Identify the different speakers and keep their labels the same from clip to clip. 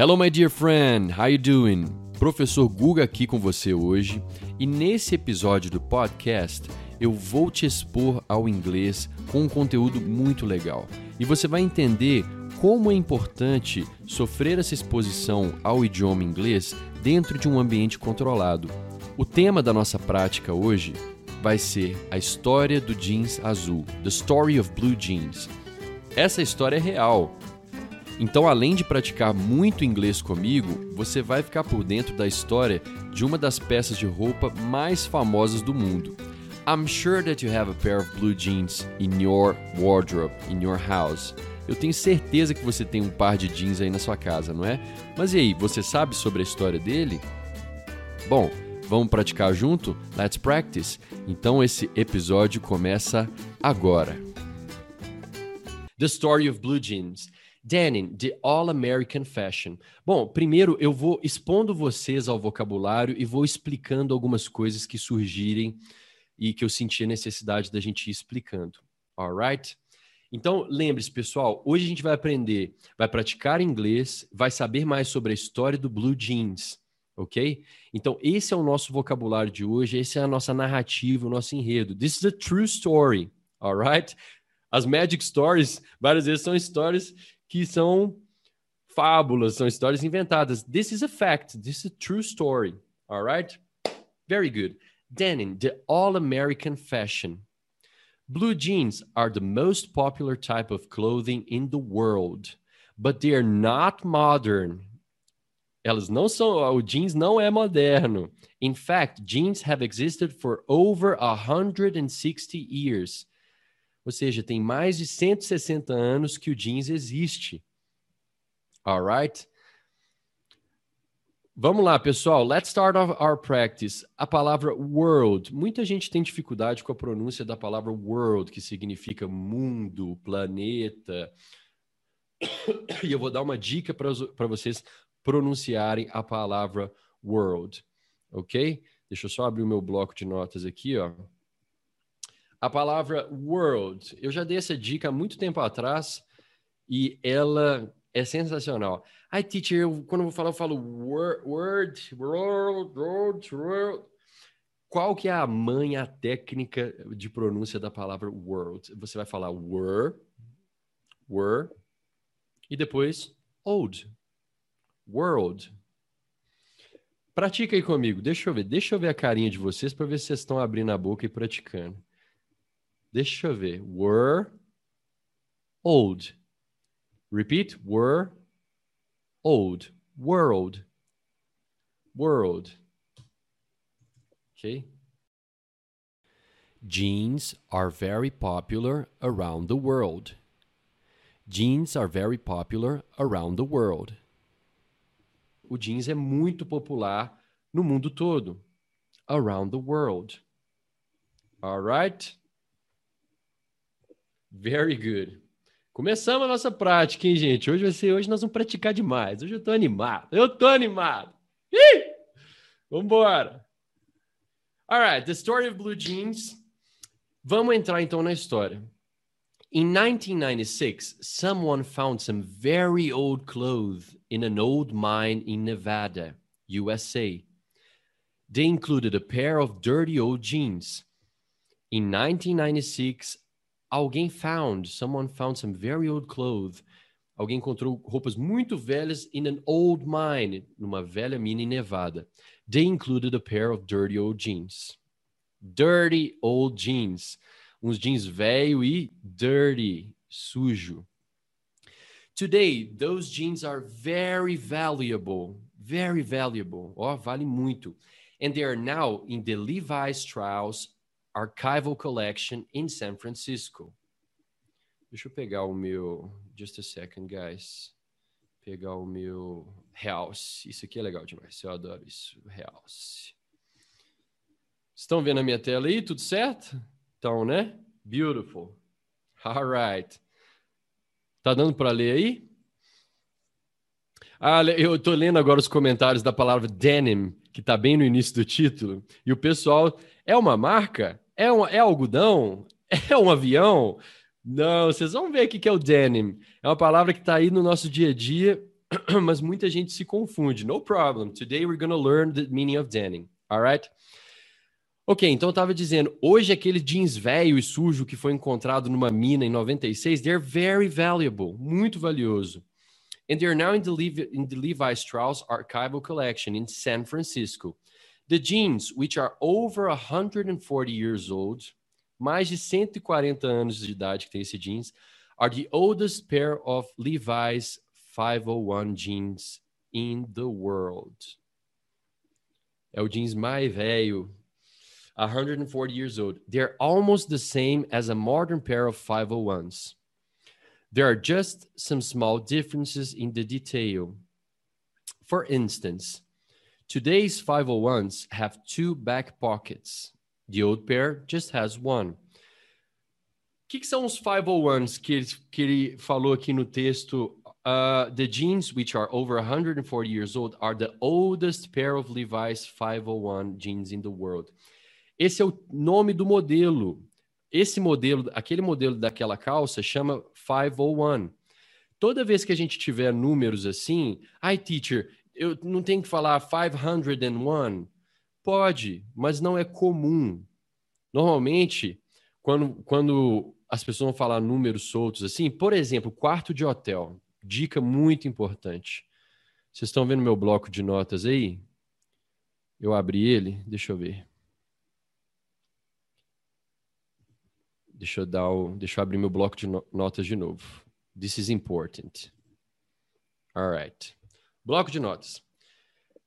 Speaker 1: Hello, my dear friend. How you doing? Professor Guga aqui com você hoje e nesse episódio do podcast eu vou te expor ao inglês com um conteúdo muito legal e você vai entender como é importante sofrer essa exposição ao idioma inglês dentro de um ambiente controlado. O tema da nossa prática hoje vai ser a história do jeans azul, The Story of Blue Jeans. Essa história é real. Então, além de praticar muito inglês comigo, você vai ficar por dentro da história de uma das peças de roupa mais famosas do mundo. I'm sure that you have a pair of blue jeans in your wardrobe, in your house. Eu tenho certeza que você tem um par de jeans aí na sua casa, não é? Mas e aí, você sabe sobre a história dele? Bom, vamos praticar junto? Let's practice! Então esse episódio começa agora. The Story of Blue Jeans. Denim, the All-American Fashion. Bom, primeiro eu vou expondo vocês ao vocabulário e vou explicando algumas coisas que surgirem e que eu senti a necessidade da gente ir explicando. Alright? Então, lembre-se, pessoal, hoje a gente vai aprender, vai praticar inglês, vai saber mais sobre a história do blue jeans, ok? Então, esse é o nosso vocabulário de hoje, essa é a nossa narrativa, o nosso enredo. This is a true story, alright? As magic stories, várias vezes, são histórias que são fábulas, são histórias inventadas. This is a fact. This is a true story. All right? Very good. Denim, the all American fashion. Blue jeans are the most popular type of clothing in the world, but they are not modern. Elas não são, o jeans não é moderno. In fact, jeans have existed for over 160 years. Ou seja, tem mais de 160 anos que o jeans existe. Alright? Vamos lá, pessoal. Let's start our practice. A palavra world. Muita gente tem dificuldade com a pronúncia da palavra world, que significa mundo, planeta. E eu vou dar uma dica para vocês pronunciarem a palavra world, ok? Deixa eu só abrir o meu bloco de notas aqui, ó. A palavra world, eu já dei essa dica há muito tempo atrás e ela é sensacional. Ai, teacher, eu, quando eu vou falar, eu falo word, world, world, world. Qual que é a mãe, a técnica de pronúncia da palavra world? Você vai falar were, were, e depois old, world. Pratica aí comigo, deixa eu ver, deixa eu ver a carinha de vocês para ver se vocês estão abrindo a boca e praticando. Deixa eu ver. Were old. Repeat. Were old. World. World. Okay. Jeans are very popular around the world. Jeans are very popular around the world. O jeans é muito popular no mundo todo. Around the world. All right? Very good. Começamos a nossa prática, hein, gente? Hoje vai ser, hoje nós vamos praticar demais. Hoje eu tô animado. Eu tô animado. Ih! Vambora. All right, the story of blue jeans. Vamos entrar então na história. In 1996, someone found some very old clothes in an old mine in Nevada, USA. They included a pair of dirty old jeans. In 1996, alguém found, someone found some very old clothes. Alguém encontrou roupas muito velhas in an old mine, numa velha mina em Nevada. They included a pair of dirty old jeans. Dirty old jeans. Uns jeans velho e dirty, sujo. Today, those jeans are very valuable, very valuable. Ó, oh, vale muito. And they are now in the Levi Strauss Archival Collection in San Francisco. Deixa eu pegar o meu. Just a second, guys. Pegar o meu House. Isso aqui é legal demais. Eu adoro isso. House. Estão vendo a minha tela aí? Tudo certo? Então, né? Beautiful. All right. Tá dando para ler aí? Ah, eu tô lendo agora os comentários da palavra denim, que tá bem no início do título, e o pessoal é uma marca? É, um, é algodão? É um avião? Não, vocês vão ver o que é o denim. É uma palavra que está aí no nosso dia a dia mas muita gente se confunde. No problem. Today we're to learn the meaning of denim. All right? Ok, então eu estava dizendo, hoje aquele jeans velho e sujo que foi encontrado numa mina em 96, they're very valuable, muito valioso. And they're now in the, Levi, in the Levi Strauss archival collection in San Francisco. The jeans, which are over 140 years old, mais de 140 anos de idade que tem esse jeans, are the oldest pair of Levi's 501 jeans in the world. É o jeans mais velho 140 years old. They're almost the same as a modern pair of 501s. There are just some small differences in the detail. For instance, today's 501s have two back pockets. The old pair just has one. O que, que, são os 501s que ele, que ele falou aqui no texto? Uh, the jeans, which are over 140 years old, are the oldest pair of Levi's 501 jeans in the world. Esse é o nome do modelo. Esse modelo, aquele modelo daquela calça chama 501. Toda vez que a gente tiver números assim, ai, teacher, eu não tenho que falar 501? Pode, mas não é comum. Normalmente, quando, quando as pessoas vão falar números soltos assim, por exemplo, quarto de hotel, dica muito importante. Vocês estão vendo meu bloco de notas aí? Eu abri ele, deixa eu ver. Deixa eu dar o, deixa eu abrir meu bloco de notas de novo. This is important. All right. Bloco de notas.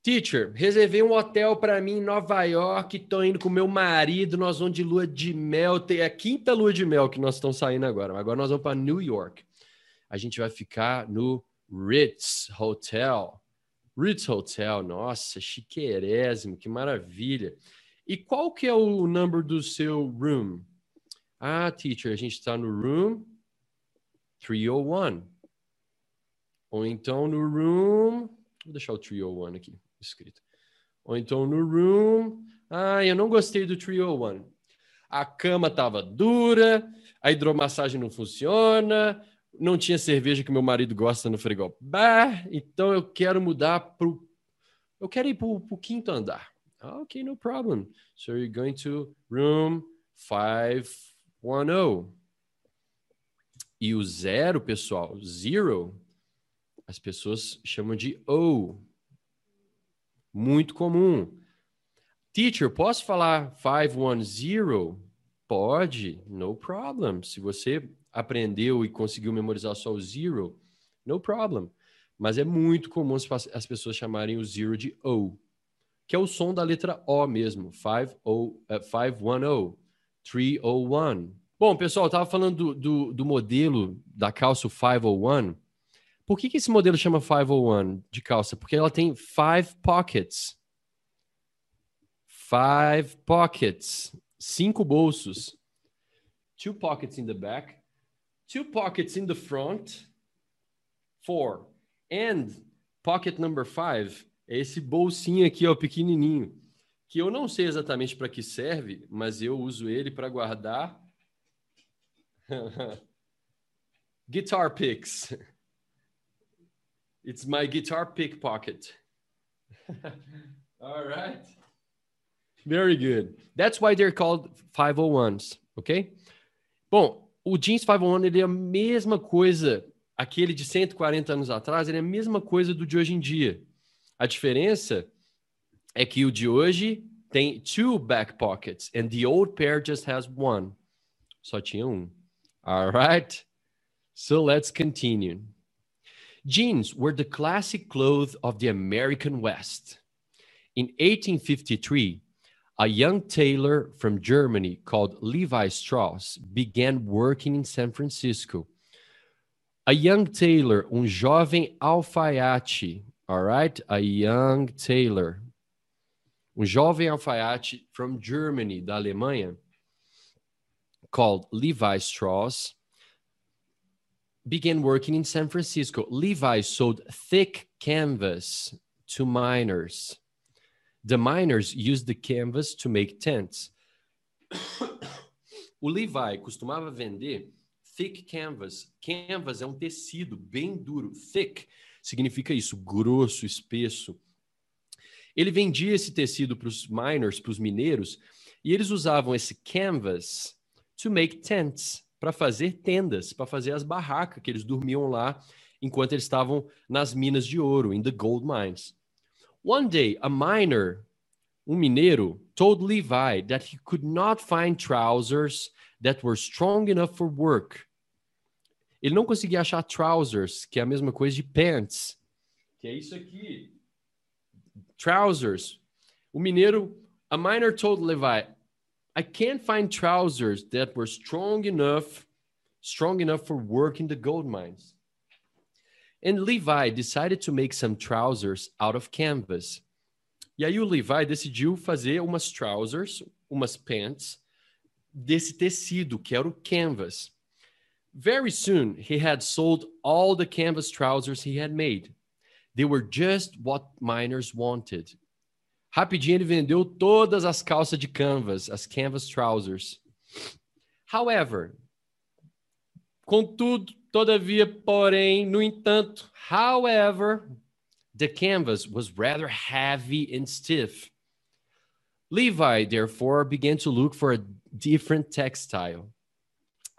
Speaker 1: Teacher, reservei um hotel para mim em Nova York, tô indo com meu marido, nós vamos de lua de mel, tem a quinta lua de mel que nós estamos saindo agora. Agora nós vamos para New York. A gente vai ficar no Ritz Hotel. Ritz Hotel, nossa, chiquerésimo, que maravilha. E qual que é o número do seu room? Ah, teacher, a gente está no room 301. Ou então no room. Vou deixar o 301 aqui escrito. Ou então no room. Ah, eu não gostei do 301. A cama estava dura, a hidromassagem não funciona, não tinha cerveja que meu marido gosta no frigobar, então eu quero mudar para Eu quero ir para o quinto andar. Ah, ok, no problem. So you're going to room 5 1-0. E o zero, pessoal, zero, as pessoas chamam de O. Muito comum. Teacher, posso falar 510? Pode, no problem. Se você aprendeu e conseguiu memorizar só o zero, no problem. Mas é muito comum as pessoas chamarem o zero de O, que é o som da letra O mesmo. 510. 301. Bom, pessoal, eu estava falando do, do, do, modelo da calça 501. Por que, que esse modelo chama 501 de calça? Porque ela tem five pockets. Five pockets. Cinco bolsos. Two pockets in the back. Two pockets in the front. Four. And pocket number five é esse bolsinho aqui, ó, pequenininho que eu não sei exatamente para que serve, mas eu uso ele para guardar guitar picks. It's my guitar pick pocket. All right. Very good. That's why they're called 501s, ok? Bom, o jeans 501 ele é a mesma coisa, aquele de 140 anos atrás, ele é a mesma coisa do de hoje em dia. A diferença é que o de hoje tem two back pockets and the old pair just has one. Só tinha um. All right. So let's continue. Jeans were the classic clothes of the American West. In 1853, a young tailor from Germany called Levi Strauss began working in San Francisco. A young tailor, um jovem alfaiate, all right? A young tailor um jovem alfaiate from Germany, da Alemanha, called Levi Strauss, began working in San Francisco. Levi sold thick canvas to miners. The miners used the canvas to make tents. o Levi costumava vender thick canvas. Canvas é um tecido bem duro. Thick significa isso, grosso, espesso. Ele vendia esse tecido para os miners, para os mineiros, e eles usavam esse canvas to make tents, para fazer tendas, para fazer as barracas que eles dormiam lá enquanto eles estavam nas minas de ouro, in the gold mines. One day, a miner, um mineiro, told Levi that he could not find trousers that were strong enough for work. Ele não conseguia achar trousers, que é a mesma coisa de pants, que é isso aqui. Trousers. O mineiro, a miner told Levi, I can't find trousers that were strong enough, strong enough for work in the gold mines. And Levi decided to make some trousers out of canvas. E aí o Levi decidiu fazer umas trousers, umas pants desse tecido que era o canvas. Very soon he had sold all the canvas trousers he had made. They were just what miners wanted. Rapidinho ele vendeu todas as calças de canvas, as canvas trousers. However, contudo, todavia, porém, no entanto, however, the canvas was rather heavy and stiff. Levi, therefore, began to look for a different textile.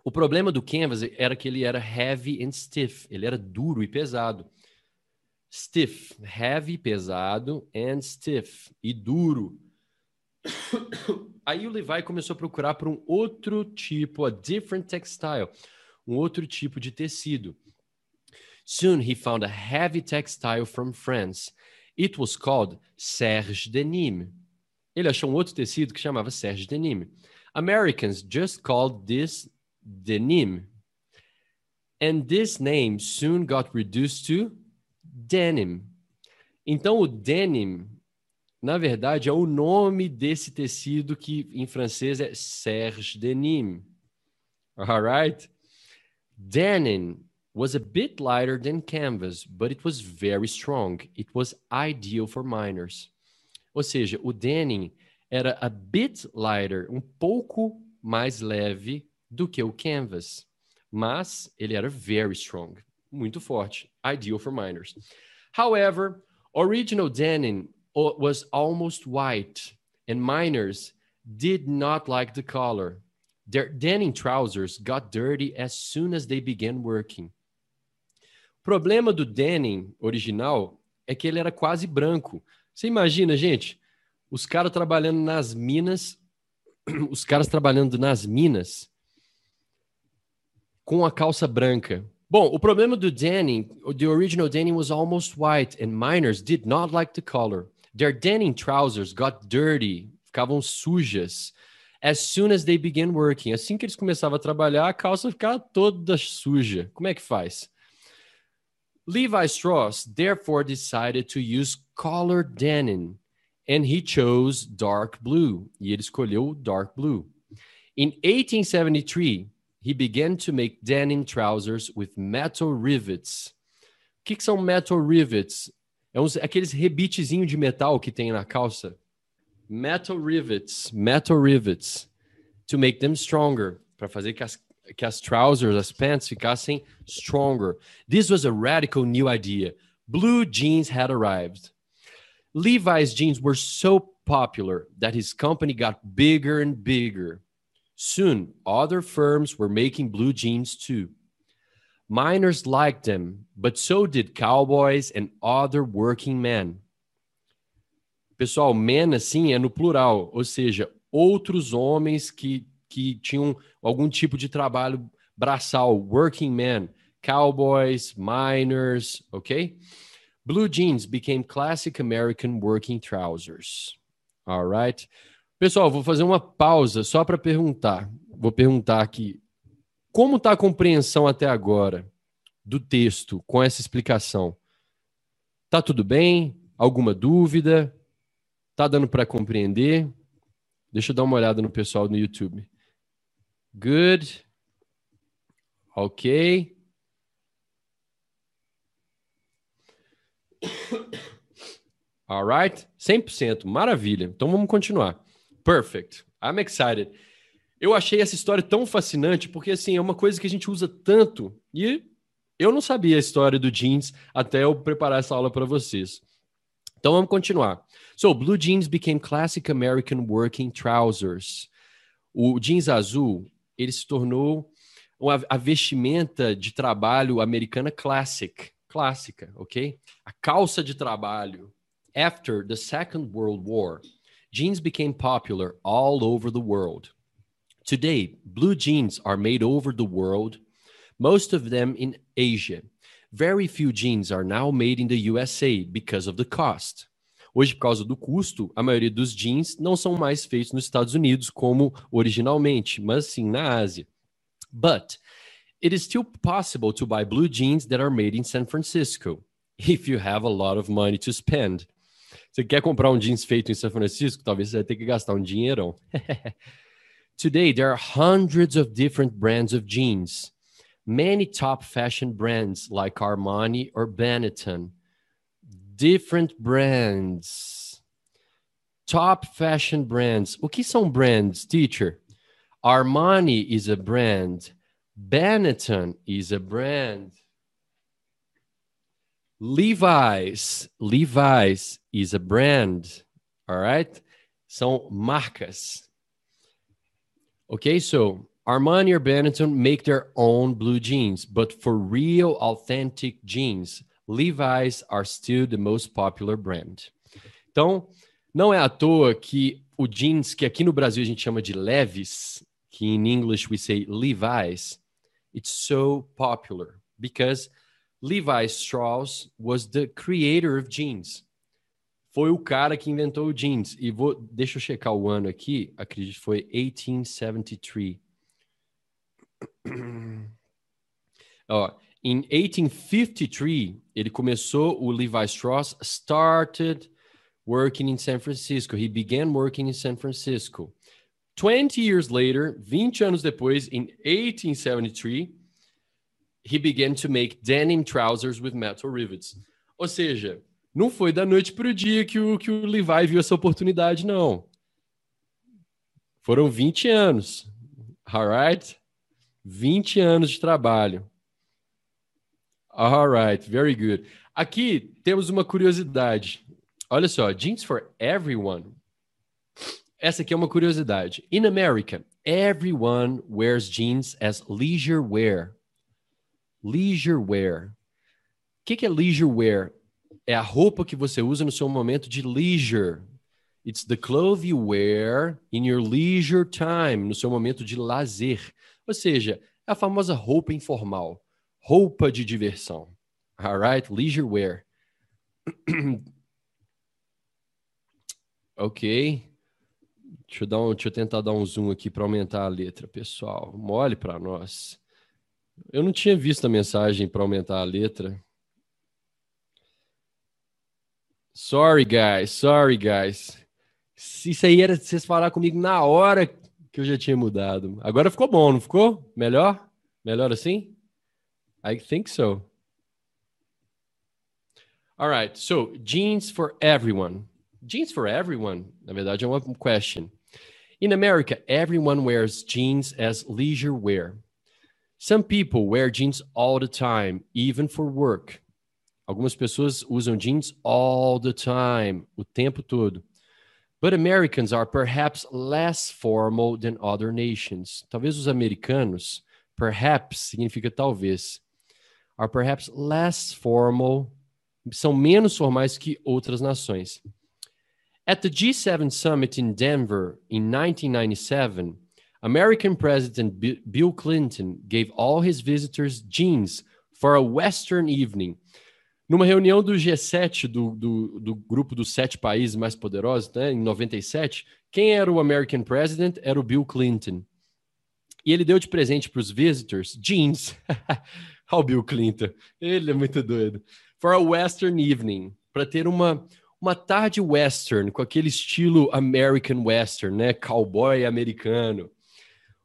Speaker 1: O problema do canvas era que ele era heavy and stiff, ele era duro e pesado stiff, heavy, pesado, and stiff, e duro. Aí o Levi começou a procurar por um outro tipo, a different textile, um outro tipo de tecido. Soon he found a heavy textile from France. It was called serge denim. Ele achou um outro tecido que chamava serge denim. Americans just called this denim. And this name soon got reduced to denim. Então, o denim, na verdade, é o nome desse tecido que em francês é serge denim. Alright? Denim was a bit lighter than canvas, but it was very strong. It was ideal for miners. Ou seja, o denim era a bit lighter, um pouco mais leve do que o canvas, mas ele era very strong, muito forte, ideal for miners. However, original denim was almost white, and miners did not like the color. Their denim trousers got dirty as soon as they began working. O problema do denim original é que ele era quase branco. Você imagina, gente, os caras trabalhando nas minas, os caras trabalhando nas minas com a calça branca. Bom, o problema do denim, the original denim was almost white and miners did not like the color. Their denim trousers got dirty, ficavam sujas. As soon as they began working, assim que eles começavam a trabalhar, a calça ficava toda suja. Como é que faz? Levi Strauss therefore decided to use colored denim and he chose dark blue. E ele escolheu dark blue. In 1873, he began to make denim trousers with metal rivets. O que, que são metal rivets? É uns, aqueles rebitezinhos de metal que tem na calça. Metal rivets, metal rivets, to make them stronger, para fazer que as, que as trousers, as pants ficassem stronger. This was a radical new idea. Blue jeans had arrived. Levi's jeans were so popular that his company got bigger and bigger. Soon, other firms were making blue jeans too. Miners liked them, but so did cowboys and other working men. Pessoal, men assim é no plural, ou seja, outros homens que, que tinham algum tipo de trabalho braçal, working men, cowboys, miners, ok? Blue jeans became classic American working trousers. All right. Pessoal, vou fazer uma pausa só para perguntar. Vou perguntar aqui. Como está a compreensão até agora do texto com essa explicação? Tá tudo bem? Alguma dúvida? Tá dando para compreender? Deixa eu dar uma olhada no pessoal no YouTube. Good. Ok. Alright? 100%. Maravilha. Então vamos continuar. Perfect. I'm excited. Eu achei essa história tão fascinante porque assim é uma coisa que a gente usa tanto e Eu não sabia a história do jeans até eu preparar essa aula para vocês. Então vamos continuar. So, blue jeans became classic American working trousers. O jeans azul, ele se tornou a vestimenta de trabalho americana classic, clássica, ok? A calça de trabalho. After the Second World War, jeans became popular all over the world. Today, blue jeans are made over the world, most of them in Asia. Very few jeans are now made in the USA because of the cost. Hoje, por causa do custo, a maioria dos jeans não são mais feitos nos Estados Unidos como originalmente, mas sim na Ásia. But it is still possible to buy blue jeans that are made in San Francisco if you have a lot of money to spend. Você quer comprar um jeans feito em São Francisco? Talvez você vai ter que gastar um dinheirão. Today, there are hundreds of different brands of jeans. Many top fashion brands like Armani or Benetton. Different brands. Top fashion brands. O que são brands, teacher? Armani is a brand. Benetton is a brand. Levi's, Levi's is a brand. All right? São marcas. Okay, so Armani or Benetton make their own blue jeans, but for real authentic jeans, Levi's are still the most popular brand. Então, não é à toa que o jeans que aqui no Brasil a gente chama de Levis, que in English we say Levi's, it's so popular because Levi Strauss was the creator of jeans. Foi o cara que inventou o jeans. E vou, deixa eu checar o ano aqui. Acredito que foi 1873. Ó, in 1853, ele começou o Levi Strauss started working in San Francisco. He began working in San Francisco. 20 years later, 20 anos depois, in 1873, he began to make denim trousers with metal rivets. Ou seja, não foi da noite para o dia que o, que o Levi viu essa oportunidade, não. Foram 20 anos. Alright? 20 anos de trabalho. Alright, very good. Aqui temos uma curiosidade. Olha só, jeans for everyone. Essa aqui é uma curiosidade. In America, everyone wears jeans as leisure wear. Leisure wear. O que, que é leisure wear? É a roupa que você usa no seu momento de leisure. It's the clothes you wear in your leisure time, no seu momento de lazer. Ou seja, é a famosa roupa informal, roupa de diversão. Alright? Leisure wear. ok. Deixa eu, um, deixa eu tentar dar um zoom aqui para aumentar a letra, pessoal. Mole para nós. Eu não tinha visto a mensagem para aumentar a letra. Sorry, guys. Sorry, guys. Isso aí era vocês falar comigo na hora que eu já tinha mudado. Agora ficou bom, não ficou? Melhor? Melhor assim? I think so. All right. So, jeans for everyone. Jeans for everyone, na verdade, é uma question. In America, everyone wears jeans as leisure wear. Some people wear jeans all the time, even for work. Algumas pessoas usam jeans all the time, o tempo todo. But Americans are perhaps less formal than other nations. Talvez os americanos, perhaps significa talvez, are perhaps less formal, são menos formais que outras nações. At the G7 summit in Denver in 1997, American President Bill Clinton gave all his visitors jeans for a Western evening. Numa reunião do G7, do, do, do, grupo dos sete países mais poderosos, né, em 97, quem era o American President? Era o Bill Clinton. E ele deu de presente para os visitors jeans. Olha o Bill Clinton. Ele é muito doido. For a Western evening. Para ter uma, uma tarde western, com aquele estilo American Western, né? Cowboy americano.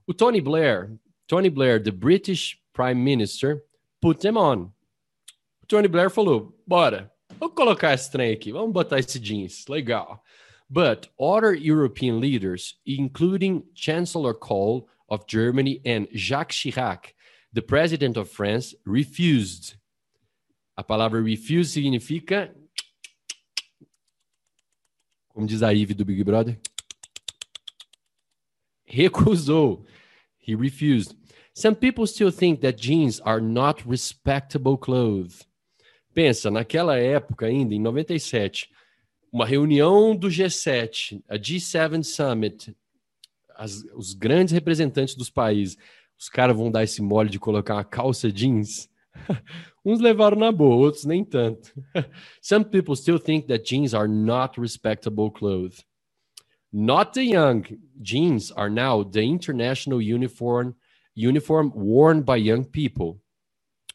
Speaker 1: O Tony Blair, Tony Blair, the British Prime Minister, put them on. Tony Blair falou: bora, vamos colocar esse trem aqui, vamos botar esse jeans, legal. But other European leaders, including Chancellor Kohl of Germany and Jacques Chirac, The president of France refused. A palavra refuse significa. Como diz a Ivy do Big Brother? Recusou. He refused. Some people still think that jeans are not respectable clothes. Pensa, naquela época ainda, em 97, uma reunião do G7, a G7 Summit, as, os grandes representantes dos países, os caras vão dar esse mole de colocar uma calça jeans. Uns levaram na boa, outros nem tanto. Some people still think that jeans are not respectable clothes. Not the young. Jeans are now the international uniform uniform worn by young people.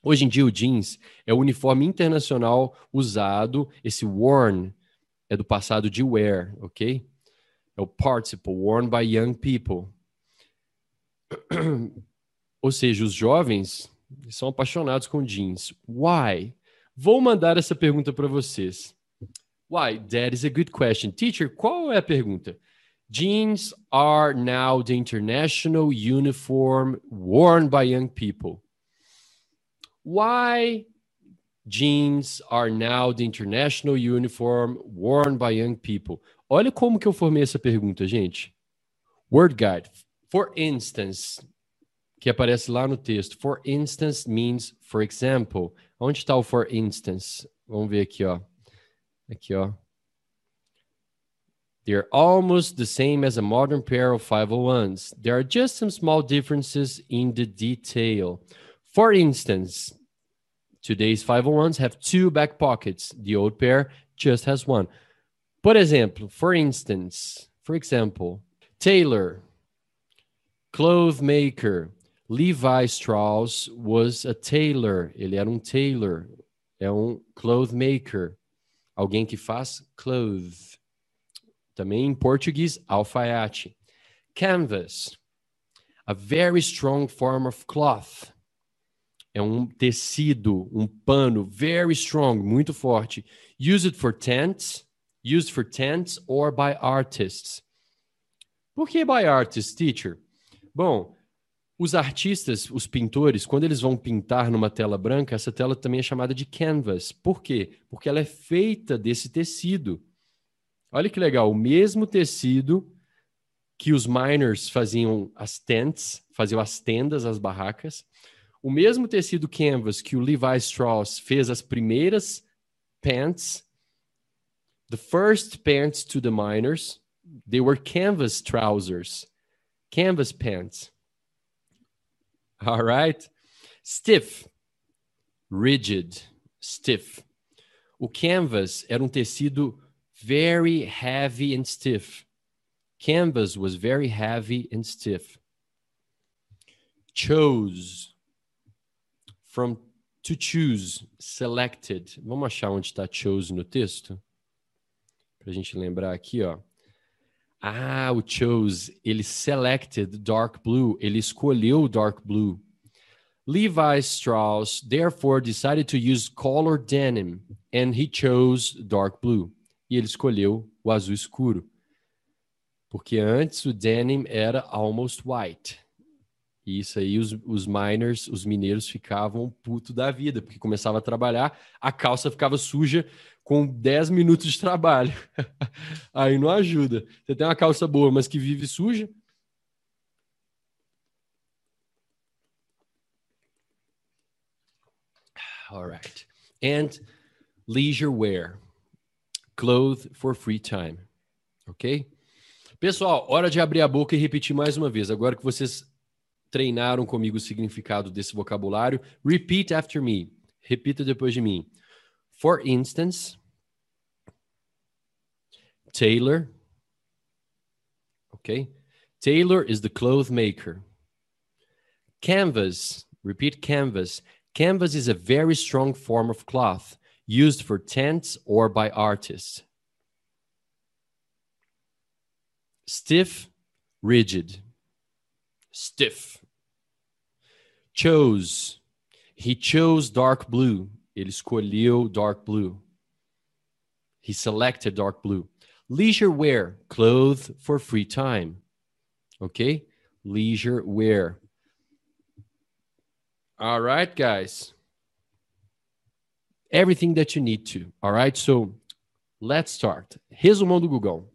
Speaker 1: Hoje em dia o jeans é o uniforme internacional usado, esse worn é do passado de wear, ok? É o participle, worn by young people. Ou seja, os jovens são apaixonados com jeans. Why? Vou mandar essa pergunta para vocês. Why? That is a good question. Teacher, qual é a pergunta? Jeans are now the international uniform worn by young people. Why jeans are now the international uniform worn by young people? Olha como que eu formei essa pergunta, gente. Word guide. For instance, que aparece lá no texto. For instance means for example. Onde está o for instance? Vamos ver aqui, ó. Aqui, ó. They're almost the same as a modern pair of 501s. There are just some small differences in the detail. For instance, today's 501s have two back pockets. The old pair just has one. Por exemplo, for instance, for example, tailor, cloth maker, Levi Strauss was a tailor. Ele era um tailor, é um cloth maker, alguém que faz clothes. Também em português, alfaiate. Canvas, a very strong form of cloth. É um tecido, um pano very strong, muito forte. Used for tents, used for tents or by artists. Por que by artists, teacher? Bom, os artistas, os pintores, quando eles vão pintar numa tela branca, essa tela também é chamada de canvas. Por quê? Porque ela é feita desse tecido. Olha que legal, o mesmo tecido que os miners faziam as tents, faziam as tendas, as barracas, o mesmo tecido canvas que o Levi Strauss fez as primeiras pants, the first pants to the miners, they were canvas trousers, canvas pants. All right? Stiff, rigid, stiff. O canvas era um tecido very heavy and stiff. Canvas was very heavy and stiff. Chose. From to choose, selected. Vamos achar onde está chose no texto? Para a gente lembrar aqui, ó. Ah, o chose, ele selected dark blue, ele escolheu dark blue. Levi Strauss therefore decided to use color denim and he chose dark blue. E ele escolheu o azul escuro. Porque antes o denim era almost white. Isso aí os, os miners, os mineiros ficavam puto da vida, porque começava a trabalhar, a calça ficava suja com 10 minutos de trabalho. aí não ajuda. Você tem uma calça boa, mas que vive suja. All right. And leisure wear. Clothes for free time. Ok? Pessoal, hora de abrir a boca e repetir mais uma vez. Agora que vocês treinaram comigo o significado desse vocabulário. Repeat after me. Repita depois de mim. For instance, Taylor. Okay. Taylor is the cloth maker. Canvas. Repeat canvas. Canvas is a very strong form of cloth used for tents or by artists. Stiff, rigid. Stiff chose. He chose dark blue. Ele escolheu dark blue. He selected dark blue. Leisure wear, clothes for free time. Ok? Leisure wear. All right, guys. Everything that you need to. All right, so let's start. Resumão do Google.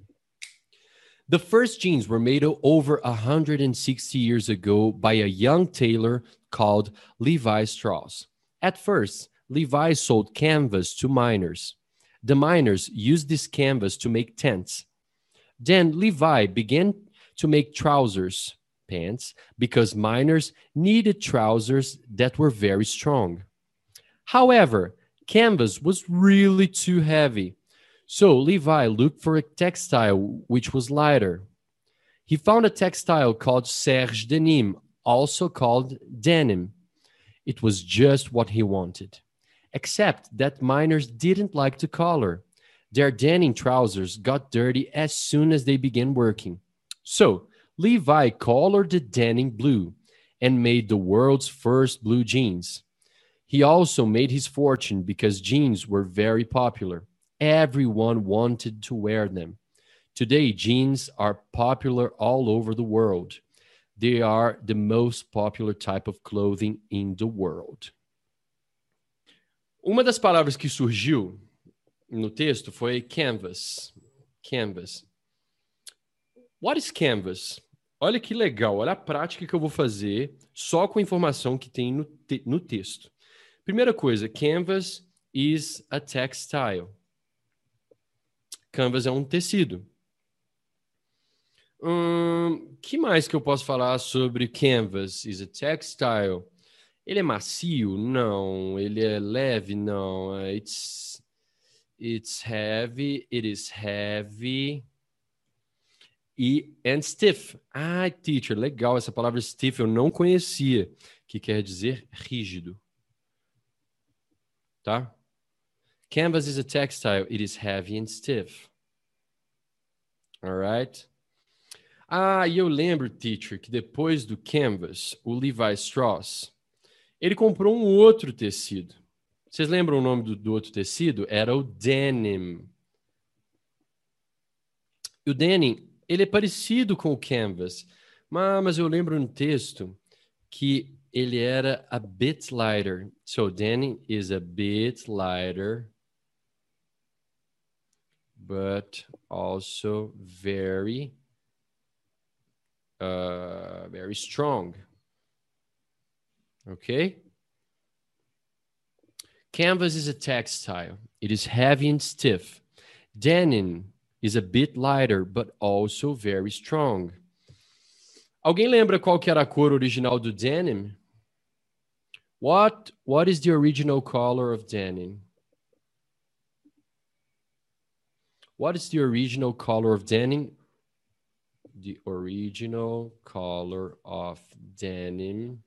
Speaker 1: The first jeans were made over 160 years ago by a young tailor called Levi Strauss. At first, Levi sold canvas to miners. The miners used this canvas to make tents. Then Levi began to make trousers, pants, because miners needed trousers that were very strong. However, canvas was really too heavy. So Levi looked for a textile which was lighter. He found a textile called serge denim, also called denim. It was just what he wanted. Except that miners didn't like to color. Their denim trousers got dirty as soon as they began working. So Levi colored the denim blue and made the world's first blue jeans. He also made his fortune because jeans were very popular. Everyone wanted to wear them. Today, jeans are popular all over the world. They are the most popular type of clothing in the world. Uma das palavras que surgiu no texto foi canvas. Canvas. What is canvas? Olha que legal, olha a prática que eu vou fazer só com a informação que tem no, te no texto. Primeira coisa, canvas is a textile. Canvas é um tecido. Hum, que mais que eu posso falar sobre canvas is a textile? Ele é macio? Não. Ele é leve? Não. It's it's heavy. It is heavy. E and stiff. Ah, teacher, legal essa palavra stiff eu não conhecia, que quer dizer rígido. Tá? Canvas is a textile. It is heavy and stiff. All right? Ah, e eu lembro, teacher, que depois do canvas, o Levi Strauss, ele comprou um outro tecido. Vocês lembram o nome do, do outro tecido? Era o denim. o denim, ele é parecido com o canvas, mas, mas eu lembro no texto que ele era a bit lighter. So denim is a bit lighter, but also very, uh, very strong. Okay? Canvas is a textile. It is heavy and stiff. Denim is a bit lighter, but also very strong. Alguém lembra qual que era a cor original do denim? What what is the original color of denim? What is the original color of denim? The original color of denim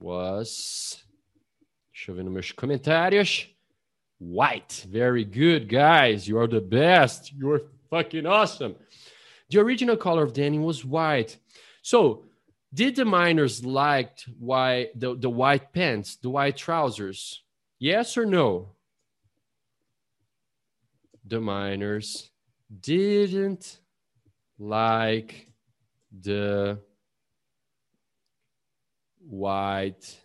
Speaker 1: was. Deixa eu ver nos meus comentários. White. Very good, guys. You are the best. You're fucking awesome. The original color of denim was white. So, did the miners liked why the, the white pants, the white trousers? Yes or no? The miners didn't like the white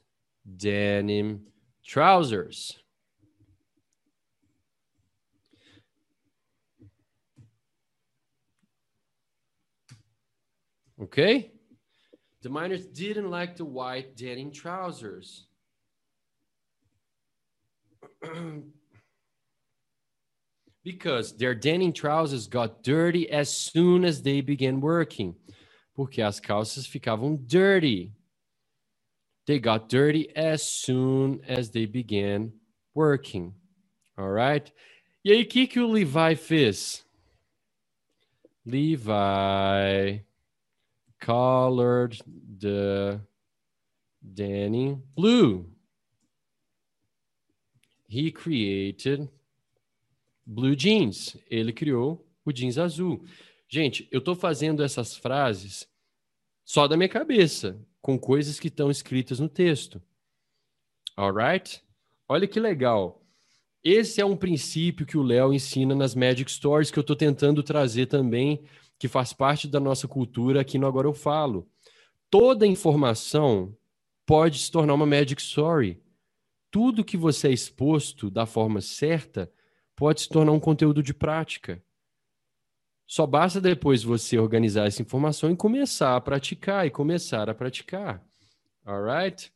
Speaker 1: denim trousers. Okay? The miners didn't like the white denim trousers. because their denim trousers got dirty as soon as they began working. porque as calças ficavam dirty. They got dirty as soon as they began working. All right? E aí, o que, que o Levi fez? Levi colored the denim blue. He created blue jeans. Ele criou o jeans azul. Gente, eu estou fazendo essas frases só da minha cabeça, com coisas que estão escritas no texto. Alright? Olha que legal. Esse é um princípio que o Léo ensina nas Magic Stories que eu estou tentando trazer também, que faz parte da nossa cultura aqui no Agora Eu Falo. Toda informação pode se tornar uma Magic Story. Tudo que você é exposto da forma certa pode se tornar um conteúdo de prática. Só basta depois você organizar essa informação e começar a praticar e começar a praticar. Alright?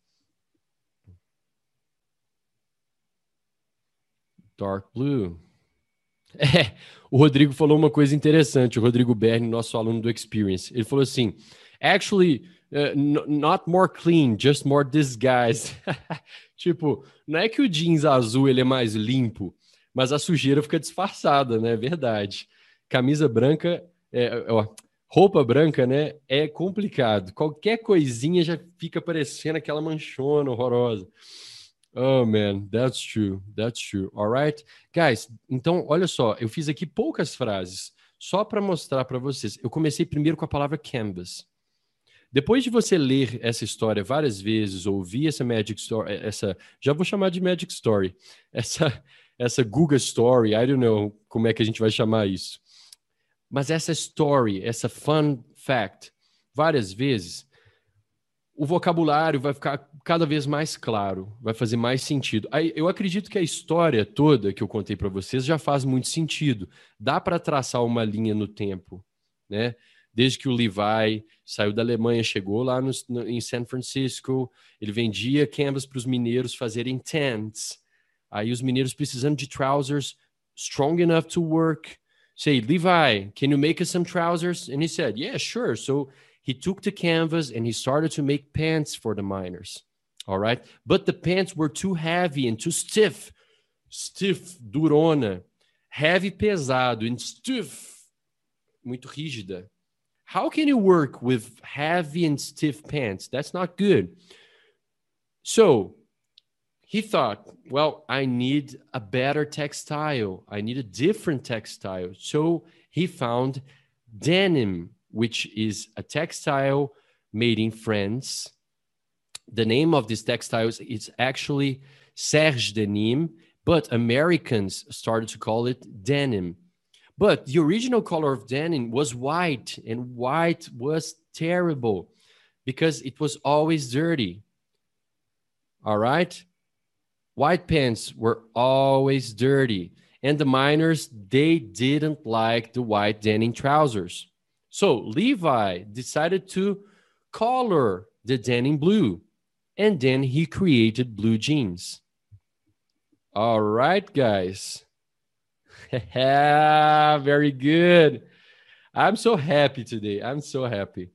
Speaker 1: Dark Blue. É, o Rodrigo falou uma coisa interessante, o Rodrigo Berni, nosso aluno do Experience. Ele falou assim: actually, uh, not more clean, just more disguised. tipo, não é que o jeans azul ele é mais limpo, mas a sujeira fica disfarçada, né? Verdade. Camisa branca, é, ó, roupa branca, né? É complicado. Qualquer coisinha já fica parecendo aquela manchona horrorosa. Oh man, that's true. That's true. All right, guys. Então, olha só, eu fiz aqui poucas frases só para mostrar para vocês. Eu comecei primeiro com a palavra canvas. Depois de você ler essa história várias vezes, ouvir essa Magic Story, essa, já vou chamar de Magic Story, essa, essa Google Story, I don't know como é que a gente vai chamar isso. Mas essa story, essa fun fact, várias vezes, o vocabulário vai ficar cada vez mais claro, vai fazer mais sentido. Aí, eu acredito que a história toda que eu contei para vocês já faz muito sentido. Dá para traçar uma linha no tempo, né? Desde que o Levi saiu da Alemanha, chegou lá no, no, em San Francisco, ele vendia canvas para os mineiros fazerem tents. Aí os mineiros precisando de trousers strong enough to work. Say, Levi, can you make us some trousers? And he said, Yeah, sure. So he took the canvas and he started to make pants for the miners. All right. But the pants were too heavy and too stiff. Stiff, durona. Heavy, pesado. And stiff, muito rígida. How can you work with heavy and stiff pants? That's not good. So he thought, well, I need a better textile. I need a different textile. So he found denim which is a textile made in France. The name of these textiles is actually Serge Denim, but Americans started to call it denim. But the original color of denim was white, and white was terrible because it was always dirty. All right? White pants were always dirty, and the miners they didn't like the white denim trousers. So Levi decided to color the denim blue, and then he created blue jeans. All right, guys. Very good. I'm so happy today. I'm so happy.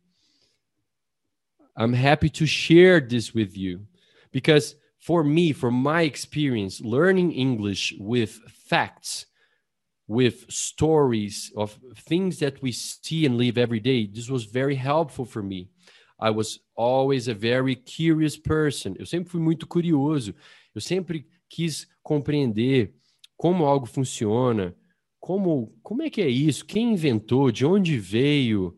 Speaker 1: I'm happy to share this with you because for me, from my experience, learning English with facts with stories of things that we see and live every day. This was very helpful for me. I was always a very curious person. Eu sempre fui muito curioso. Eu sempre quis compreender como algo funciona, como como é que é isso, quem inventou, de onde veio.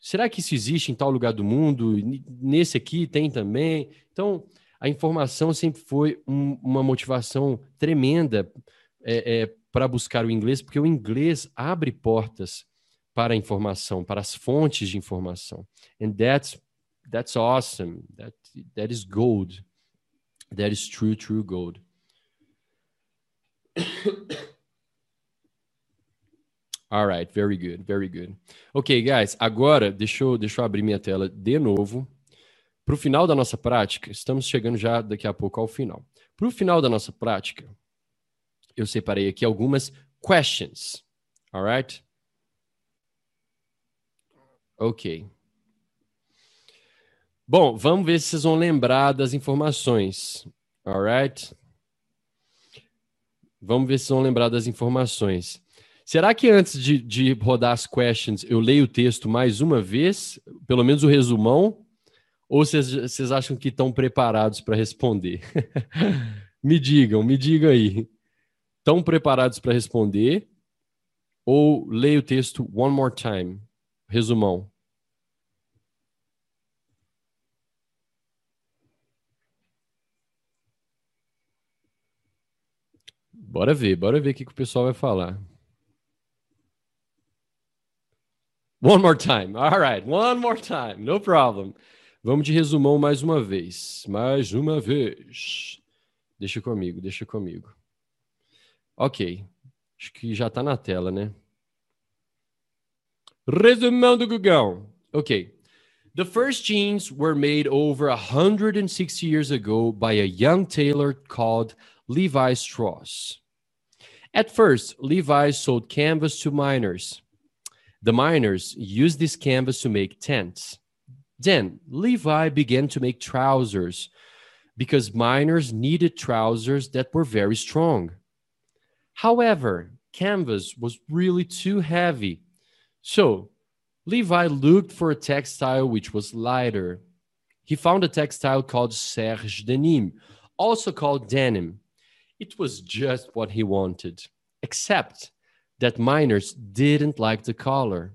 Speaker 1: Será que isso existe em tal lugar do mundo? Nesse aqui tem também. Então, a informação sempre foi um, uma motivação tremenda é, é, para buscar o inglês, porque o inglês abre portas para a informação, para as fontes de informação. And that's that's awesome. That that is gold. That is true true gold. All right, very good, very good. Ok, guys, agora deixa eu, deixa eu abrir minha tela de novo. Para o final da nossa prática, estamos chegando já daqui a pouco ao final. Para o final da nossa prática, eu separei aqui algumas questions. Alright? Ok. Bom, vamos ver se vocês vão lembrar das informações. Alright? Vamos ver se vão lembrar das informações. Será que antes de, de rodar as questions eu leio o texto mais uma vez? Pelo menos o resumão? Ou vocês, acham que estão preparados para responder? me digam, me digam aí estão preparados para responder? Ou leia o texto one more time? Resumão. Bora ver, bora ver o que, que o pessoal vai falar. One more time. All right, one more time. No problem. Vamos de resumão mais uma vez. Mais uma vez. Deixa comigo, deixa comigo. Ok. Acho que já está na tela, né? Resumão do Google. Ok. The first jeans were made over 160 years ago by a young tailor called Levi Strauss. At first, Levi sold canvas to miners. The miners used this canvas to make tents. Then, Levi began to make trousers because miners needed trousers that were very strong. However, canvas was really too heavy. So, Levi looked for a textile which was lighter. He found a textile called serge denim, also called denim. It was just what he wanted, except that miners didn't like the color.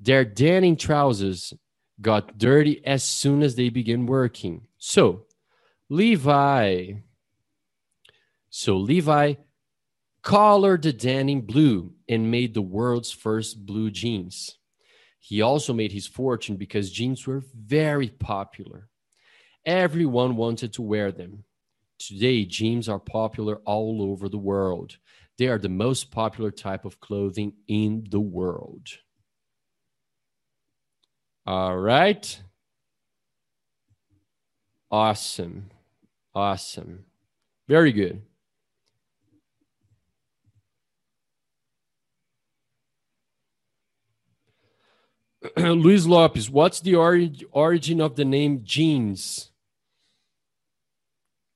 Speaker 1: Their denim trousers got dirty as soon as they began working. So, Levi. So, Levi colored the denim blue and made the world's first blue jeans. He also made his fortune because jeans were very popular. Everyone wanted to wear them. Today, jeans are popular all over the world. They are the most popular type of clothing in the world. All right. Awesome. Awesome. Very good. Luis Lopes, what's the ori- origin of the name jeans?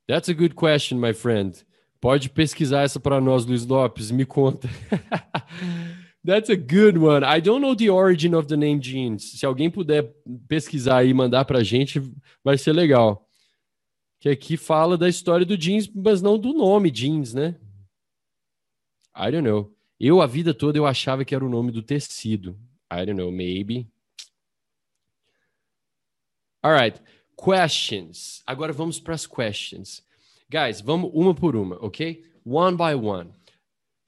Speaker 1: That's a good question, my friend. Pode pesquisar essa para nós, Luis Lopes. Me conta. That's a good one. I don't know the origin of the name jeans. Se alguém puder pesquisar e mandar para a gente, vai ser legal. Que aqui fala da história do jeans, mas não do nome jeans, né? I don't know. Eu, a vida toda, eu achava que era o nome do tecido. I don't know, maybe. All right, questions. Agora vamos para as questions. Guys, vamos uma por uma, ok? One by one.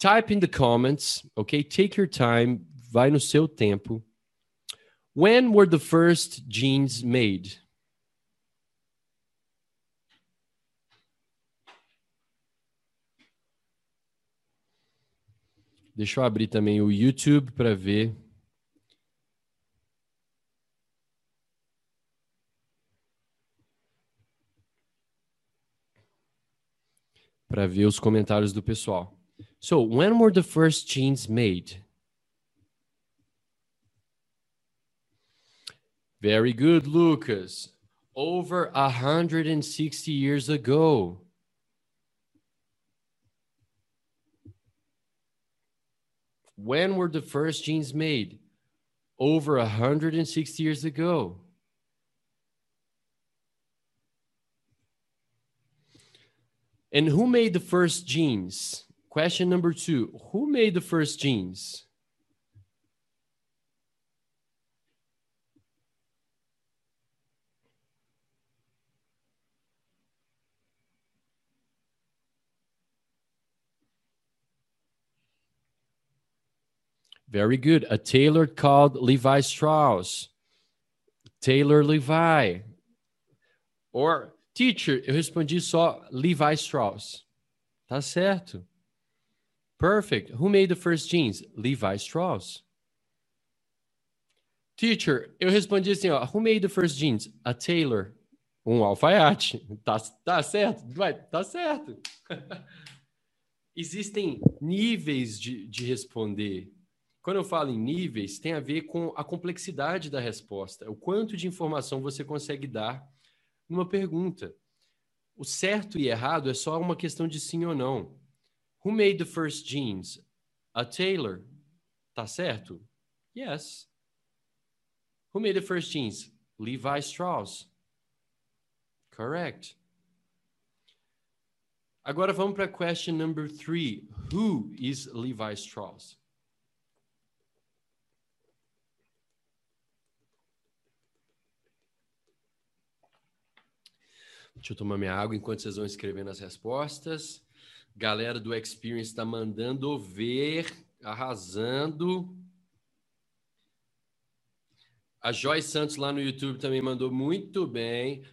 Speaker 1: Type in the comments, ok? Take your time, vai no seu tempo. When were the first jeans made? Deixa eu abrir também o YouTube para ver. para ver os comentários do pessoal. So, when were the first jeans made? Very good, Lucas. Over 160 years ago. When were the first jeans made? Over 160 years ago. And who made the first jeans? Question number two Who made the first jeans? Very good. A tailor called Levi Strauss. Taylor Levi. Or Teacher, eu respondi só Levi Strauss. Tá certo. Perfect. Who made the first jeans? Levi Strauss. Teacher, eu respondi assim, ó, who made the first jeans? A tailor. Um alfaiate. Tá, tá certo? Vai, tá certo. Existem níveis de, de responder. Quando eu falo em níveis, tem a ver com a complexidade da resposta, o quanto de informação você consegue dar numa pergunta. O certo e errado é só uma questão de sim ou não. Who made the first jeans? A tailor. Tá certo? Yes. Who made the first jeans? Levi Strauss. Correct. Agora vamos para question number three. Who is Levi Strauss? Deixa eu tomar minha água enquanto vocês vão escrevendo as respostas. Galera do Experience está mandando ver, arrasando. A Joy Santos lá no YouTube também mandou muito bem.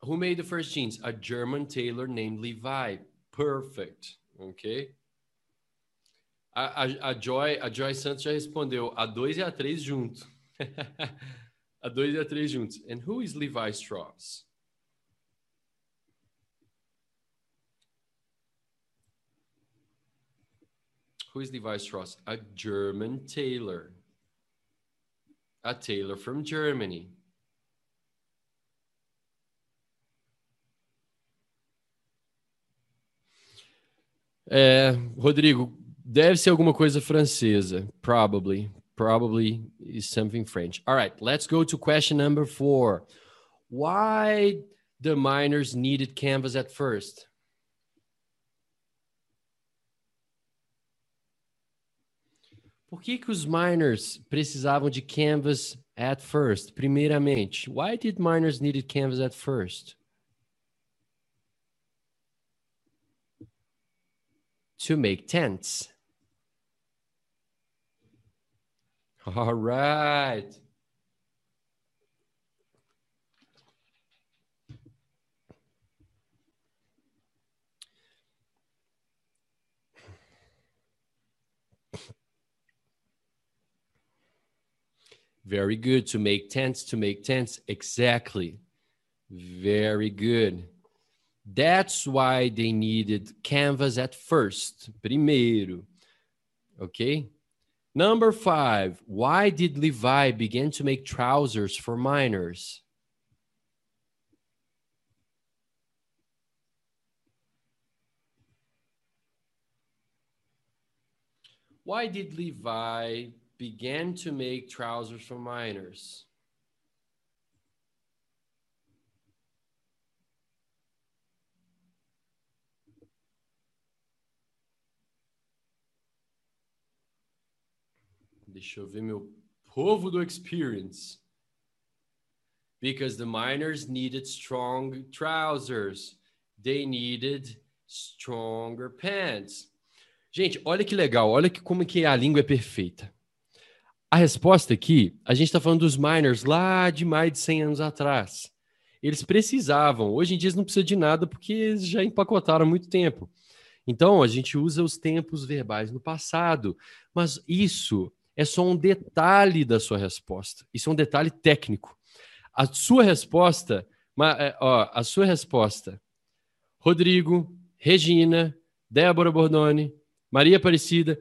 Speaker 1: Who made the first jeans? A German tailor named Levi. Perfect. Ok? A, a, a, Joy, a Joy Santos já respondeu a 2 e a 3 junto. a 2 e a 3 juntos. And who is Levi Strauss? Who is Levi Strauss? A German tailor. A tailor from Germany. É, Rodrigo, deve ser alguma coisa francesa. Probably. Probably is something French. All right, let's go to question number four. Why the miners needed canvas at first? Por que, que os miners precisavam de canvas at first? Primeiramente, why did miners needed canvas at first? To make tents. All right. Very good. To make tents, to make tents. Exactly. Very good. That's why they needed canvas at first. Primeiro. Okay? Number five, why did Levi begin to make trousers for miners? Why did Levi begin to make trousers for miners? Deixa eu ver meu povo do experience. Because the miners needed strong trousers. They needed stronger pants. Gente, olha que legal, olha que, como que a língua é perfeita. A resposta aqui, a gente está falando dos miners lá de mais de 100 anos atrás. Eles precisavam, hoje em dia eles não precisam de nada porque eles já empacotaram há muito tempo. Então, a gente usa os tempos verbais no passado, mas isso é só um detalhe da sua resposta. Isso é um detalhe técnico. A sua resposta, é, ó, a sua resposta, Rodrigo, Regina, Débora Bordoni, Maria Aparecida,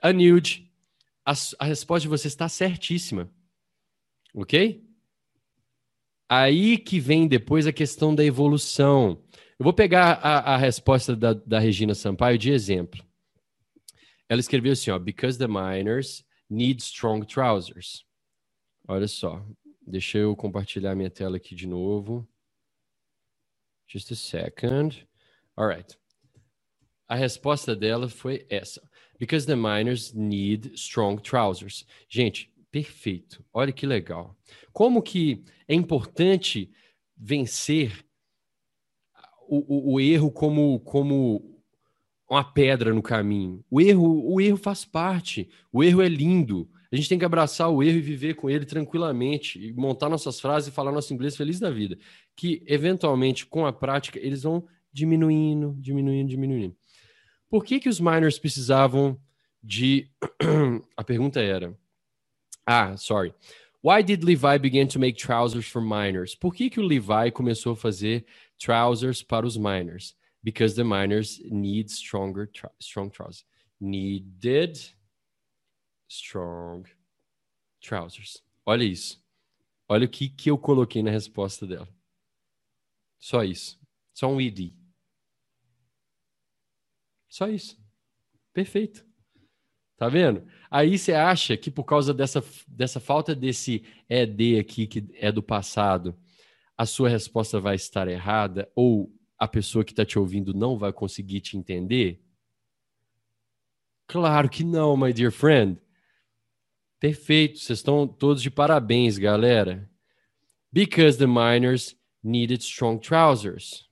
Speaker 1: Anilde, a, a resposta de você está certíssima. Ok? Aí que vem depois a questão da evolução. Eu vou pegar a, a resposta da, da Regina Sampaio de exemplo. Ela escreveu assim, ó, because the miners need strong trousers. Olha só, deixa eu compartilhar minha tela aqui de novo. Just a second. All right. A resposta dela foi essa. Because the miners need strong trousers. Gente, perfeito. Olha que legal. Como que é importante vencer o, o, o erro como, como uma pedra no caminho. O erro, o erro faz parte. O erro é lindo. A gente tem que abraçar o erro e viver com ele tranquilamente e montar nossas frases e falar nosso inglês feliz da vida. Que eventualmente com a prática eles vão diminuindo, diminuindo, diminuindo. Por que que os miners precisavam de A pergunta era Ah, sorry. Why did Levi begin to make trousers for miners? Por que que o Levi começou a fazer trousers para os miners? because the miners need stronger strong trousers. Needed strong trousers. Olha isso. Olha o que, que eu coloquei na resposta dela. Só isso. Só um id. Só isso. Perfeito. Tá vendo? Aí você acha que por causa dessa, dessa falta desse ED aqui, que é do passado, a sua resposta vai estar errada ou a pessoa que está te ouvindo não vai conseguir te entender? Claro que não, my dear friend. Perfeito, vocês estão todos de parabéns, galera. Because the miners needed strong trousers.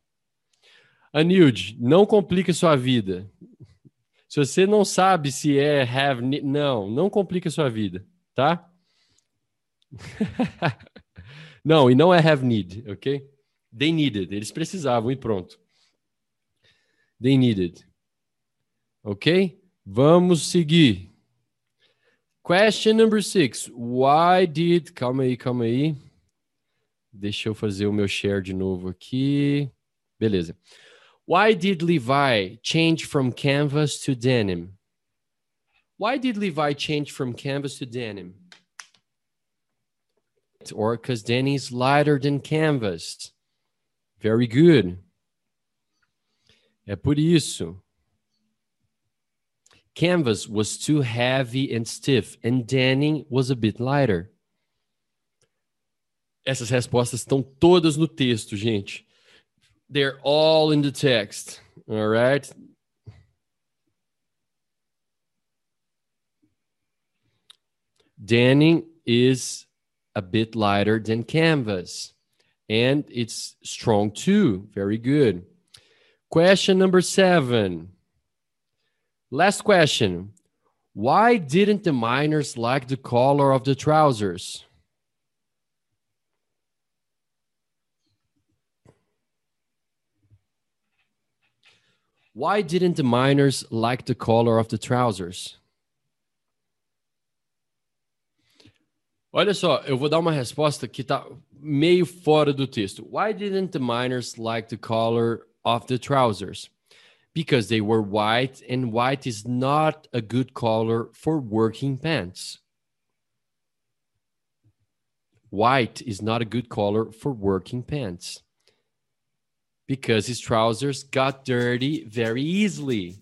Speaker 1: Anilde, não complica sua vida. Se você não sabe se é have, não, não complica sua vida, tá? não, e não é have need, ok? They needed. Eles precisavam e pronto. They needed. Ok? Vamos seguir. Question number six. Why did. Calma aí, calma aí. Deixa eu fazer o meu share de novo aqui. Beleza. Why did Levi change from canvas to denim? Why did Levi change from canvas to denim? Or because Danny's lighter than canvas. Very good. É por isso. Canvas was too heavy and stiff, and denim was a bit lighter. Essas respostas estão todas no texto, gente. They're all in the text. All right? Denim is a bit lighter than canvas and it's strong too. Very good. Question number seven. Last question. Why didn't the miners like the color of the trousers? Why didn't the miners like the color of the trousers? Olha só, eu vou dar uma resposta que está meio fora do texto. Why didn't the miners like the color of the trousers? Because they were white, and white is not a good color for working pants. White is not a good color for working pants. Because his trousers got dirty very easily.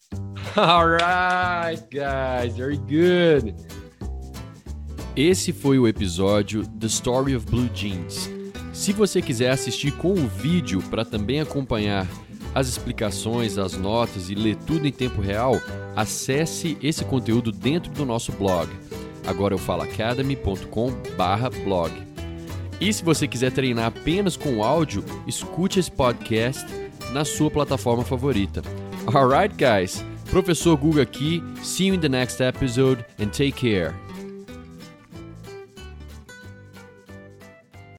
Speaker 1: All right, guys, very good. Esse foi o episódio The Story of Blue Jeans. Se você quiser assistir com o vídeo para também acompanhar as explicações, as notas e ler tudo em tempo real, acesse esse conteúdo dentro do nosso blog. Agora eu falo academy.com/blog. E se você quiser treinar apenas com áudio, escute esse podcast na sua plataforma favorita. Alright, guys. Professor Guga aqui. See you in the next episode and take care.